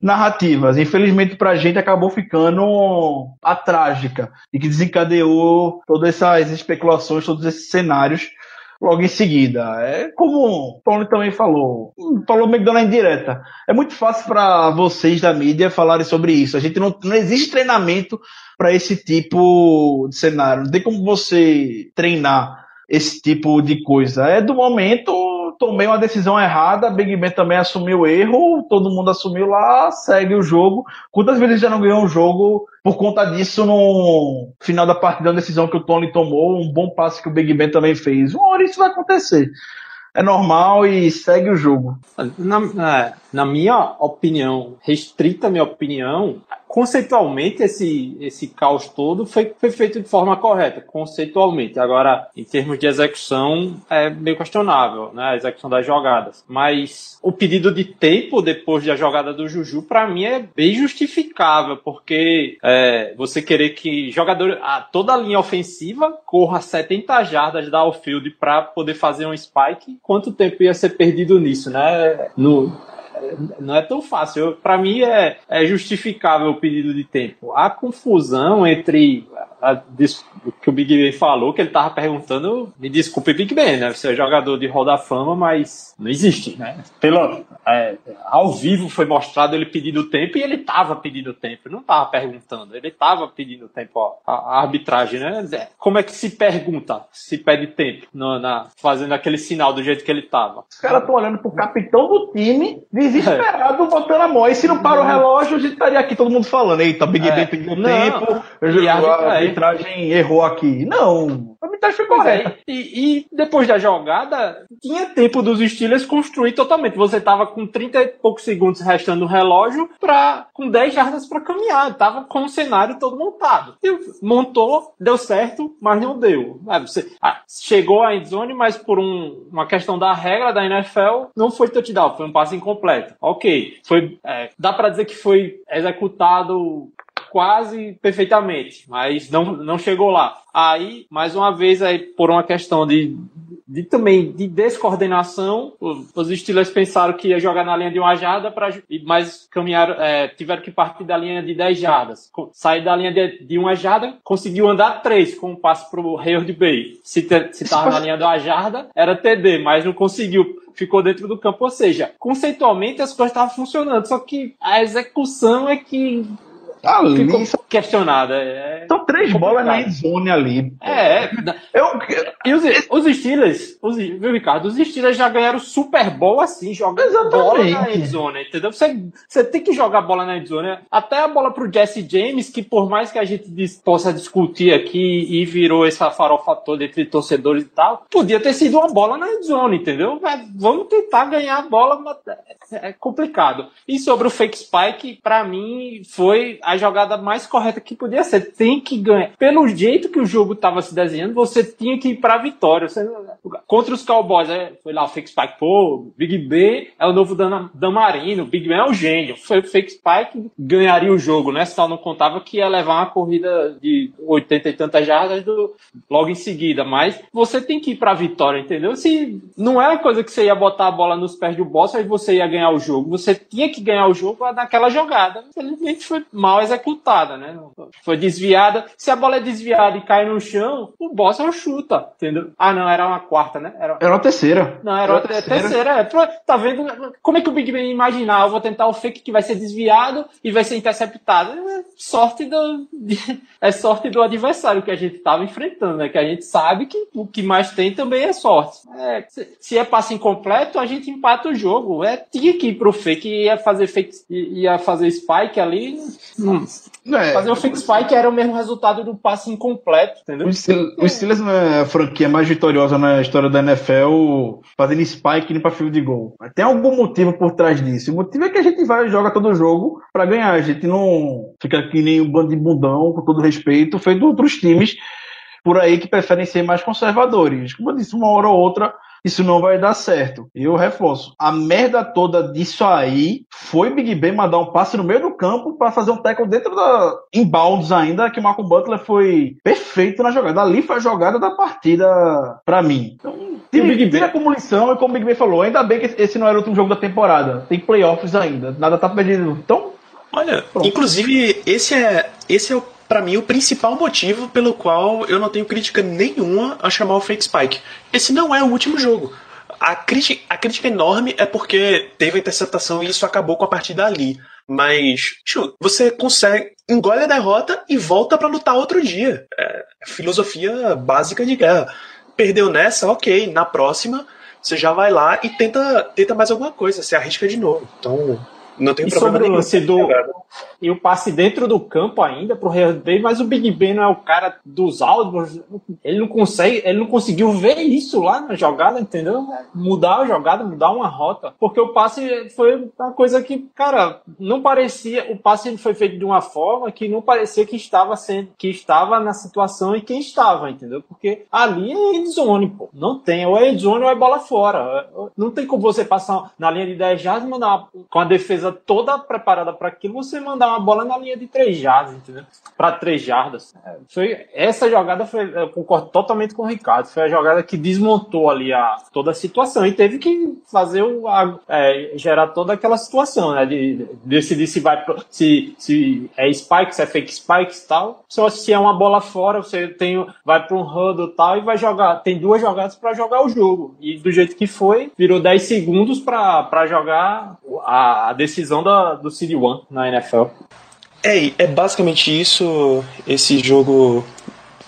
narrativas. Infelizmente pra gente acabou ficando a trágica e que desencadeou todas essas especulações, todos esses cenários logo em seguida. É como o Tony também falou, falou meio que dando indireta. É muito fácil para vocês da mídia falarem sobre isso. A gente não, não existe treinamento para esse tipo de cenário. Não tem como você treinar esse tipo de coisa. É do momento tomei uma decisão errada, Big Ben também assumiu o erro, todo mundo assumiu lá, segue o jogo. Quantas vezes já não ganhou um jogo por conta disso no final da partida, a decisão que o Tony tomou, um bom passe que o Big Ben também fez. Uma hora isso vai acontecer. É normal e segue o jogo. Na, é, na minha opinião, restrita minha opinião, conceitualmente esse, esse caos todo foi, foi feito de forma correta, conceitualmente. Agora, em termos de execução, é meio questionável, né? A execução das jogadas. Mas o pedido de tempo depois da jogada do Juju, para mim, é bem justificável, porque é, você querer que jogador, a, toda a linha ofensiva corra 70 jardas da outfield para poder fazer um spike, quanto tempo ia ser perdido nisso, né? No, não é tão fácil. Para mim é, é justificável o pedido de tempo. A confusão entre a, o que o Big Ben falou, que ele tava perguntando, me desculpe, Big Ben, né? Você é jogador de Hall da Fama, mas não existe, né? Pelo, é, ao vivo foi mostrado ele pedindo tempo e ele tava pedindo tempo, não tava perguntando, ele tava pedindo tempo, ó, a, a, arbitragem, né? Como é que se pergunta, se pede tempo, no, na, fazendo aquele sinal do jeito que ele tava? Os caras estão olhando pro capitão do time, desesperado, botando a mão, e se não para o relógio, a gente estaria aqui todo mundo falando, eita, Big Ben pediu tempo, e a, arbitragem errou aqui. Não, a arbitragem foi correta. E, e, depois da jogada, tinha tempo dos Steelers construir totalmente. Você tava com 30 e poucos segundos restando no relógio pra, com 10 jardas para caminhar. Tava com o cenário todo montado. E montou, deu certo, mas não deu. É, você ah, chegou à endzone, mas por um, uma questão da regra da NFL, não foi touchdown, foi um passe incompleto. Ok, foi, é, dá para dizer que foi executado quase perfeitamente, mas não, não chegou lá. Aí, mais uma vez, aí, por uma questão de, de também de descoordenação, os Steelers pensaram que ia jogar na linha de uma jarda, pra, mas caminharam, é, tiveram que partir da linha de 10 jardas. Sair da linha de, de uma jarda, conseguiu andar três com um passe para o Hayward Bay. Se estava na linha de uma jarda, era TD, mas não conseguiu ficou dentro do campo. Ou seja, conceitualmente as coisas estavam funcionando, só que a execução é que Ali Ficou questionada. É São três bolas na zone ali. É. Eu, e os, os Steelers, os, viu, Ricardo? Os Steelers já ganharam Super Bowl assim, jogando bola na endzone, entendeu? Você, você tem que jogar bola na endzone. Até a bola pro Jesse James, que por mais que a gente diz, possa discutir aqui e virou essa farofa toda entre torcedores e tal, podia ter sido uma bola na endzone, entendeu? Mas vamos tentar ganhar a bola, mas é complicado. E sobre o fake spike, para mim, foi a jogada mais correta que podia ser. Tem que ganhar. Pelo jeito que o jogo estava se desenhando, você tinha que ir para a vitória. Você... Contra os Cowboys, é, foi lá o fake spike. Pô, Big B é o novo Dan Damarino. Big Ben é o gênio. Foi o fake spike ganharia o jogo, né? Só não contava que ia levar uma corrida de 80 e tantas jardas do... logo em seguida. Mas você tem que ir para a vitória, entendeu? Se não é coisa que você ia botar a bola nos pés do boss, aí você ia ganhar o jogo. Você tinha que ganhar o jogo naquela jogada. Infelizmente foi mal executada, né? Foi desviada. Se a bola é desviada e cai no chão, o boss é chuta, entendeu? Ah, não, era uma quarta, né? Era, era uma terceira. Não, era, era uma terceira. terceira. É. Tá vendo? Como é que o Big Ben imaginar? Eu vou tentar o fake que vai ser desviado e vai ser interceptado. É sorte do, [laughs] é sorte do adversário que a gente estava enfrentando, né? Que a gente sabe que o que mais tem também é sorte. É, se é passe incompleto, a gente empata o jogo. É, tinha que ir pro fake, ia fazer fake, ia fazer spike ali. Hum. É, Fazer o fix spike era o mesmo resultado do passe incompleto, entendeu? O Steelers é a franquia mais vitoriosa na história da NFL fazendo spike pra fio de gol. Tem algum motivo por trás disso. O motivo é que a gente vai e joga todo jogo para ganhar. A gente não fica aqui nem um bando de bundão, com todo respeito, feito outros times por aí que preferem ser mais conservadores. Como eu disse, uma hora ou outra isso não vai dar certo. E eu reforço. A merda toda disso aí foi Big Ben mandar um passe no meio do campo para fazer um tackle dentro da inbounds ainda, que o Marco Butler foi perfeito na jogada. Ali foi a jogada da partida para mim. Então, tira, Big tira como lição e como o Big Ben falou, ainda bem que esse não era o último jogo da temporada. Tem playoffs ainda. Nada tá perdido. Então, Olha, Pronto. inclusive, esse é, esse é o para mim, o principal motivo pelo qual eu não tenho crítica nenhuma a chamar o Fake Spike. Esse não é o último jogo. A, crítica, a crítica enorme é porque teve a interceptação e isso acabou com a partida ali. Mas, você consegue, engole a derrota e volta para lutar outro dia. É filosofia básica de guerra. Perdeu nessa, ok. Na próxima, você já vai lá e tenta, tenta mais alguma coisa, você arrisca de novo. Então, não tem e problema sobre o lance do, e o passe dentro do campo ainda pro Real Ben, mas o Big Ben não é o cara dos áudios, ele não consegue, ele não conseguiu ver isso lá na jogada, entendeu? Mudar a jogada, mudar uma rota, porque o passe foi uma coisa que, cara, não parecia, o passe foi feito de uma forma que não parecia que estava sendo, que estava na situação e quem estava, entendeu? Porque ali é endzone, pô. Não tem, ou é endzone ou é bola fora. Não tem como você passar na linha de 10 jardas e mandar uma, com a defesa toda preparada para aquilo, você mandar uma bola na linha de 3 jardas, entendeu? Para 3 jardas. É, foi, essa jogada foi, eu concordo totalmente com o Ricardo, foi a jogada que desmontou ali a, toda a situação e teve que fazer o, a, é, gerar toda aquela situação, né? De, de decidir se vai, se, se é spike, se é fake spike e tal. Só se é uma bola fora, você tem, vai para um huddle e tal e vai jogar. Tem duas jogadas para jogar o jogo. E do jeito que foi, virou 10 segundos para jogar a, a decisão da, do City One na NFL. É, é basicamente isso. Esse jogo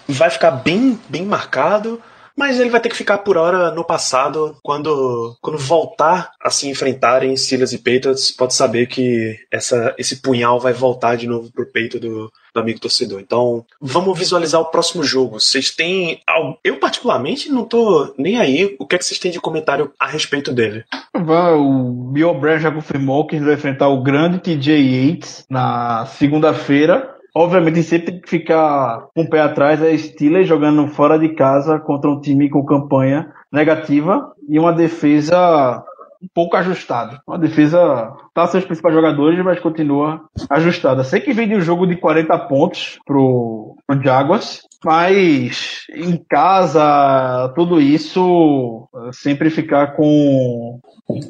vai ficar bem, bem marcado. Mas ele vai ter que ficar por hora no passado. Quando, quando voltar a se enfrentarem Steelers e Patriots, pode saber que essa, esse punhal vai voltar de novo pro peito do, do amigo torcedor. Então, vamos visualizar o próximo jogo. Vocês têm. Eu, particularmente, não tô nem aí. O que é que vocês têm de comentário a respeito dele? O Bill Brand já confirmou que ele vai enfrentar o grande TJ Yates na segunda-feira. Obviamente, sempre ficar com o pé atrás é Steelers jogando fora de casa contra um time com campanha negativa e uma defesa um pouco ajustada. Uma defesa tá seus principais jogadores, mas continua ajustada. Sei que vem de um jogo de 40 pontos pro, pro Jaguars, mas em casa, tudo isso sempre ficar com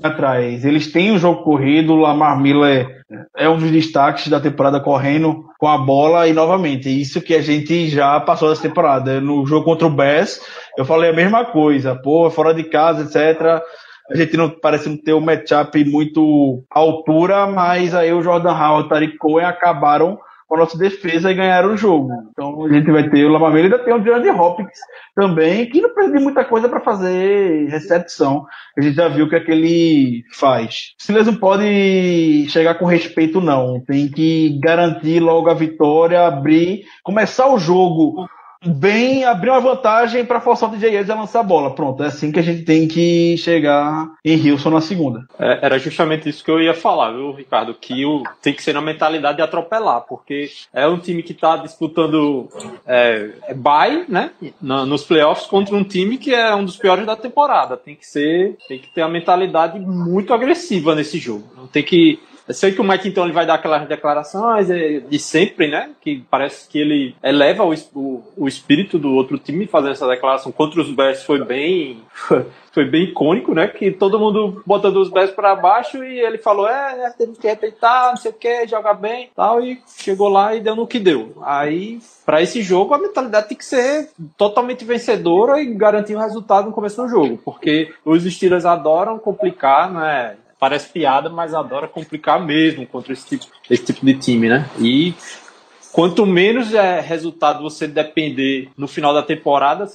atrás. Eles têm um jogo corrido, o Lamar Miller é um dos destaques da temporada correndo com a bola e novamente, isso que a gente já passou dessa temporada. No jogo contra o Bears, eu falei a mesma coisa, pô, fora de casa, etc. A gente não parece não ter um matchup muito altura, mas aí o Jordan Howard e o Tariq Cohen acabaram com a nossa defesa e ganharam o jogo. Então a gente vai ter o Lamamela e ainda tem o DeAndre Hopkins também, que não precisa de muita coisa para fazer recepção. A gente já viu o que é ele faz. Silas não pode chegar com respeito, não. Tem que garantir logo a vitória, abrir, começar o jogo bem abrir uma vantagem para forçar o DJ Edge a lançar a bola. Pronto, é assim que a gente tem que chegar em Wilson na segunda. É, era justamente isso que eu ia falar, viu, Ricardo? Que o, tem que ser na mentalidade de atropelar, porque é um time que está disputando é, é bye, né? Na, nos playoffs contra um time que é um dos piores da temporada. Tem que ser, tem que ter a mentalidade muito agressiva nesse jogo. Não tem que eu sei que o Mike então ele vai dar aquelas declarações é, de sempre, né? Que parece que ele eleva o, o, o espírito do outro time fazendo essa declaração contra os Bears foi bem [laughs] foi bem icônico, né? Que todo mundo botando os Bears para baixo e ele falou: é, né, temos que respeitar, não sei o que, jogar bem tal. E chegou lá e deu no que deu. Aí, para esse jogo, a mentalidade tem que ser totalmente vencedora e garantir o resultado no começo do jogo, porque os Steelers adoram complicar, né? Parece piada, mas adora complicar mesmo contra esse tipo, esse tipo de time, né? E quanto menos é resultado você depender no final da temporada,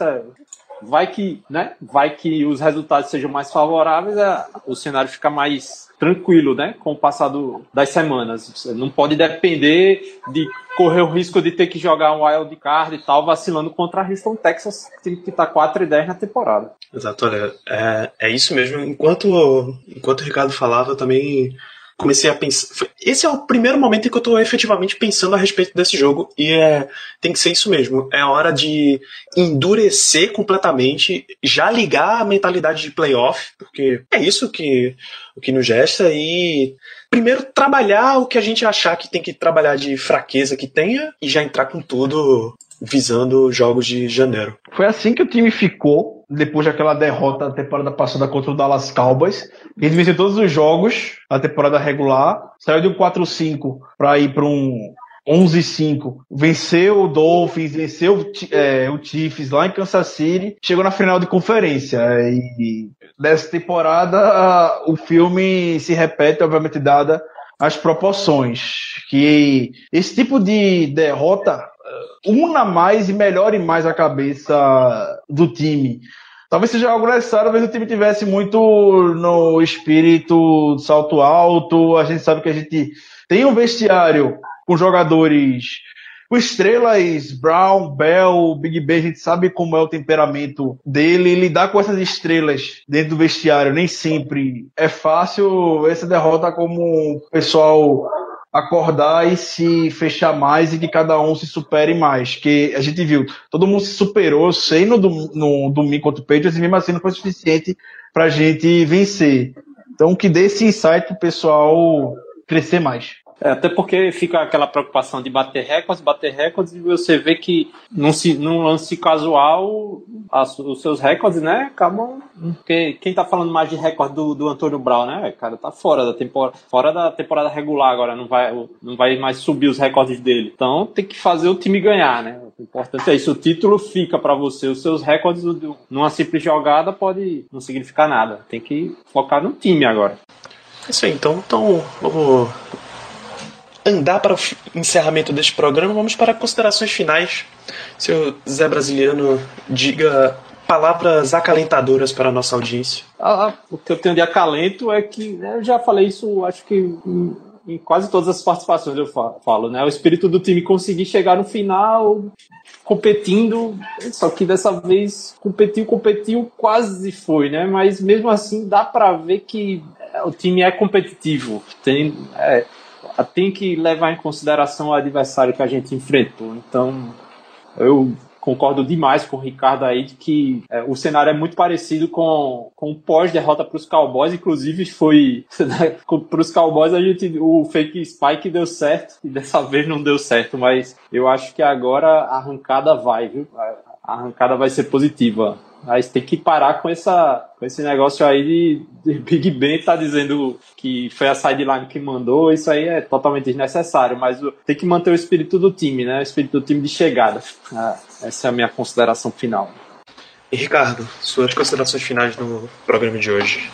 vai que, né? Vai que os resultados sejam mais favoráveis, é, o cenário fica mais tranquilo, né? Com o passar das semanas. Você não pode depender de correr o risco de ter que jogar um wild card e tal, vacilando contra a Houston Texas, que tá 4 e 10 na temporada. Exato, olha, é, é isso mesmo. Enquanto, enquanto o Ricardo falava, eu também comecei a pensar. Esse é o primeiro momento em que eu estou efetivamente pensando a respeito desse jogo. E é, tem que ser isso mesmo. É hora de endurecer completamente, já ligar a mentalidade de playoff, porque é isso que, o que nos gesta, e primeiro trabalhar o que a gente achar que tem que trabalhar de fraqueza que tenha, e já entrar com tudo visando jogos de janeiro. Foi assim que o time ficou depois daquela derrota da temporada passada contra o Dallas Cowboys. Ele venceu todos os jogos da temporada regular, saiu de um 4-5 para ir para um 11-5. Venceu o Dolphins, venceu é, o Chiefs lá em Kansas City, chegou na final de conferência. E dessa temporada o filme se repete, obviamente, dada as proporções. Que esse tipo de derrota una mais e melhore mais a cabeça do time. Talvez seja algo necessário, talvez o time tivesse muito no espírito salto alto. A gente sabe que a gente tem um vestiário com jogadores com estrelas, Brown, Bell, Big Ben, a gente sabe como é o temperamento dele. Lidar com essas estrelas dentro do vestiário nem sempre é fácil. Essa derrota como o pessoal acordar e se fechar mais e que cada um se supere mais. Que a gente viu, todo mundo se superou, sei no, no domingo contra o Patriots e mesmo assim não foi suficiente para a gente vencer. Então que dê esse insight pro pessoal crescer mais. É, até porque fica aquela preocupação de bater recordes, bater recordes, e você vê que num, num lance casual, as, os seus recordes, né, acabam. Porque quem tá falando mais de recorde do, do Antônio Brown, né, cara, tá fora da temporada, fora da temporada regular agora, não vai, não vai mais subir os recordes dele. Então tem que fazer o time ganhar, né? O importante é isso, o título fica para você, os seus recordes numa simples jogada pode não significar nada. Tem que focar no time agora. É isso aí, então, então vamos andar para o encerramento deste programa, vamos para considerações finais. Seu Zé Brasiliano, diga palavras acalentadoras para a nossa audiência. Ah, o que eu tenho de acalento é que, né, eu já falei isso, acho que em, em quase todas as participações eu falo, né? O espírito do time conseguir chegar no final competindo, só que dessa vez competiu, competiu, quase foi, né? Mas mesmo assim dá para ver que é, o time é competitivo. Tem, é, tem que levar em consideração o adversário que a gente enfrentou. Então, eu concordo demais com o Ricardo aí de que é, o cenário é muito parecido com, com o pós-derrota para os Cowboys, inclusive foi [laughs] para os Cowboys a gente o fake spike deu certo e dessa vez não deu certo, mas eu acho que agora a arrancada vai, viu? A arrancada vai ser positiva. Mas tem que parar com, essa, com esse negócio aí de, de Big Ben tá dizendo que foi a sideline que mandou, isso aí é totalmente desnecessário, mas tem que manter o espírito do time, né? O espírito do time de chegada. Ah, essa é a minha consideração final. E Ricardo, suas considerações finais no programa de hoje.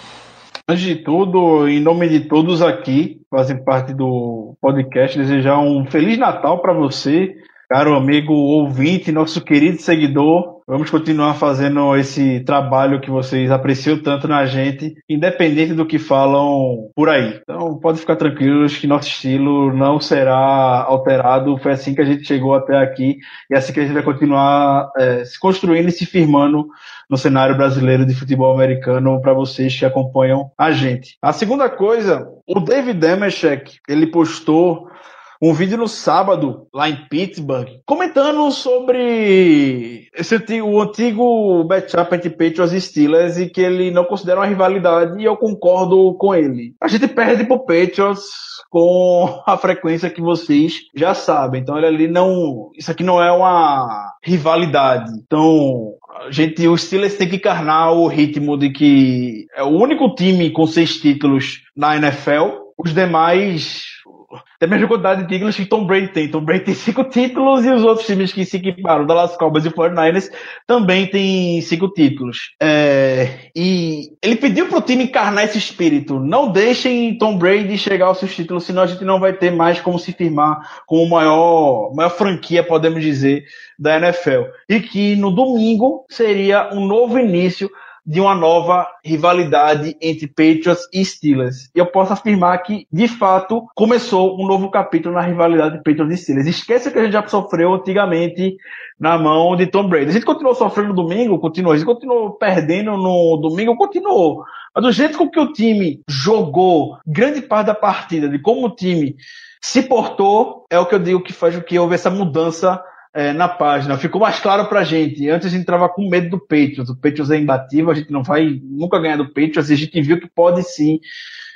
Antes de tudo, em nome de todos aqui, fazem parte do podcast, desejar um Feliz Natal para você, caro amigo ouvinte, nosso querido seguidor. Vamos continuar fazendo esse trabalho que vocês apreciam tanto na gente, independente do que falam por aí. Então, pode ficar tranquilos que nosso estilo não será alterado. Foi assim que a gente chegou até aqui e é assim que a gente vai continuar é, se construindo e se firmando no cenário brasileiro de futebol americano para vocês que acompanham a gente. A segunda coisa, o David Demeshek, ele postou um vídeo no sábado, lá em Pittsburgh, comentando sobre esse, o antigo matchup entre Patriots e Steelers e que ele não considera uma rivalidade e eu concordo com ele. A gente perde pro Patriots com [laughs] a frequência que vocês já sabem. Então ele ali não, isso aqui não é uma rivalidade. Então a gente, os Steelers tem que encarnar o ritmo de que é o único time com seis títulos na NFL. Os demais tem a mesma quantidade de títulos que Tom Brady tem. Tom Brady tem cinco títulos e os outros times que se equiparam, Dallas Cowboys e 49ers, também tem cinco títulos. É, e ele pediu pro time encarnar esse espírito. Não deixem Tom Brady chegar aos seus títulos, senão a gente não vai ter mais como se firmar como maior, maior franquia, podemos dizer, da NFL. E que no domingo seria um novo início de uma nova rivalidade entre Patriots e Steelers. E eu posso afirmar que, de fato, começou um novo capítulo na rivalidade de Patriots e Steelers. Esqueça que a gente já sofreu antigamente na mão de Tom Brady. A gente continuou sofrendo no domingo, continuou. A gente continuou perdendo no domingo, continuou. Mas do jeito com que o time jogou grande parte da partida, de como o time se portou, é o que eu digo que faz com que houve essa mudança é, na página. Ficou mais claro pra gente. Antes a gente entrava com medo do Patriots. O Patriots é imbatível, a gente não vai nunca ganhar do Patriots a gente viu que pode sim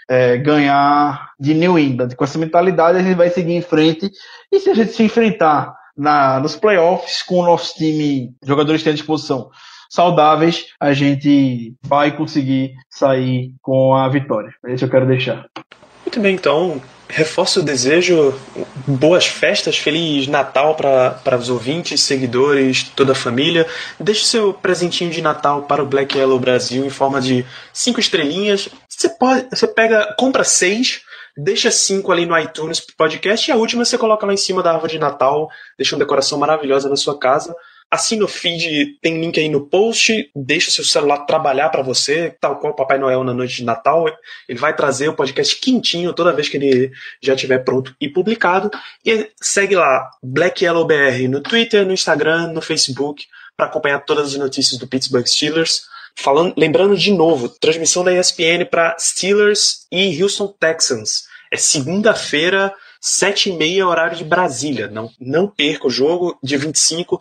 é, ganhar de New England. Com essa mentalidade a gente vai seguir em frente e se a gente se enfrentar na, nos playoffs com o nosso time, jogadores têm à disposição saudáveis, a gente vai conseguir sair com a vitória. É isso que eu quero deixar. Muito bem, então reforço o desejo, boas festas, feliz Natal para os ouvintes, seguidores, toda a família. Deixe seu presentinho de Natal para o Black Yellow Brasil em forma de cinco estrelinhas. Você pode, você pega, compra seis, deixa cinco ali no iTunes podcast e a última você coloca lá em cima da árvore de Natal, deixa uma decoração maravilhosa na sua casa. Assina o feed, tem link aí no post, deixa o seu celular trabalhar para você, tal qual o Papai Noel na noite de Natal. Ele vai trazer o podcast quentinho toda vez que ele já estiver pronto e publicado. E segue lá, Black Yellow BR no Twitter, no Instagram, no Facebook, para acompanhar todas as notícias do Pittsburgh Steelers. Falando, lembrando de novo, transmissão da ESPN para Steelers e Houston Texans. É segunda-feira, sete e meia, horário de Brasília. Não, não perca o jogo, dia 25.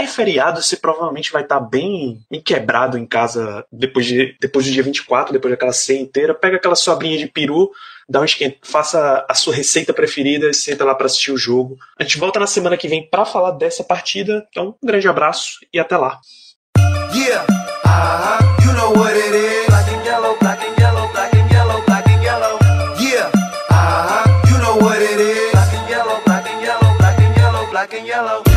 É feriado, você provavelmente vai estar bem, bem quebrado em casa depois, de, depois do dia 24, depois daquela ceia inteira. Pega aquela sobrinha de peru, dá um esquenta, faça a sua receita preferida e senta lá para assistir o jogo. A gente volta na semana que vem para falar dessa partida. Então, um grande abraço e até lá. Yeah, uh uh -huh. you know what it is. And yellow.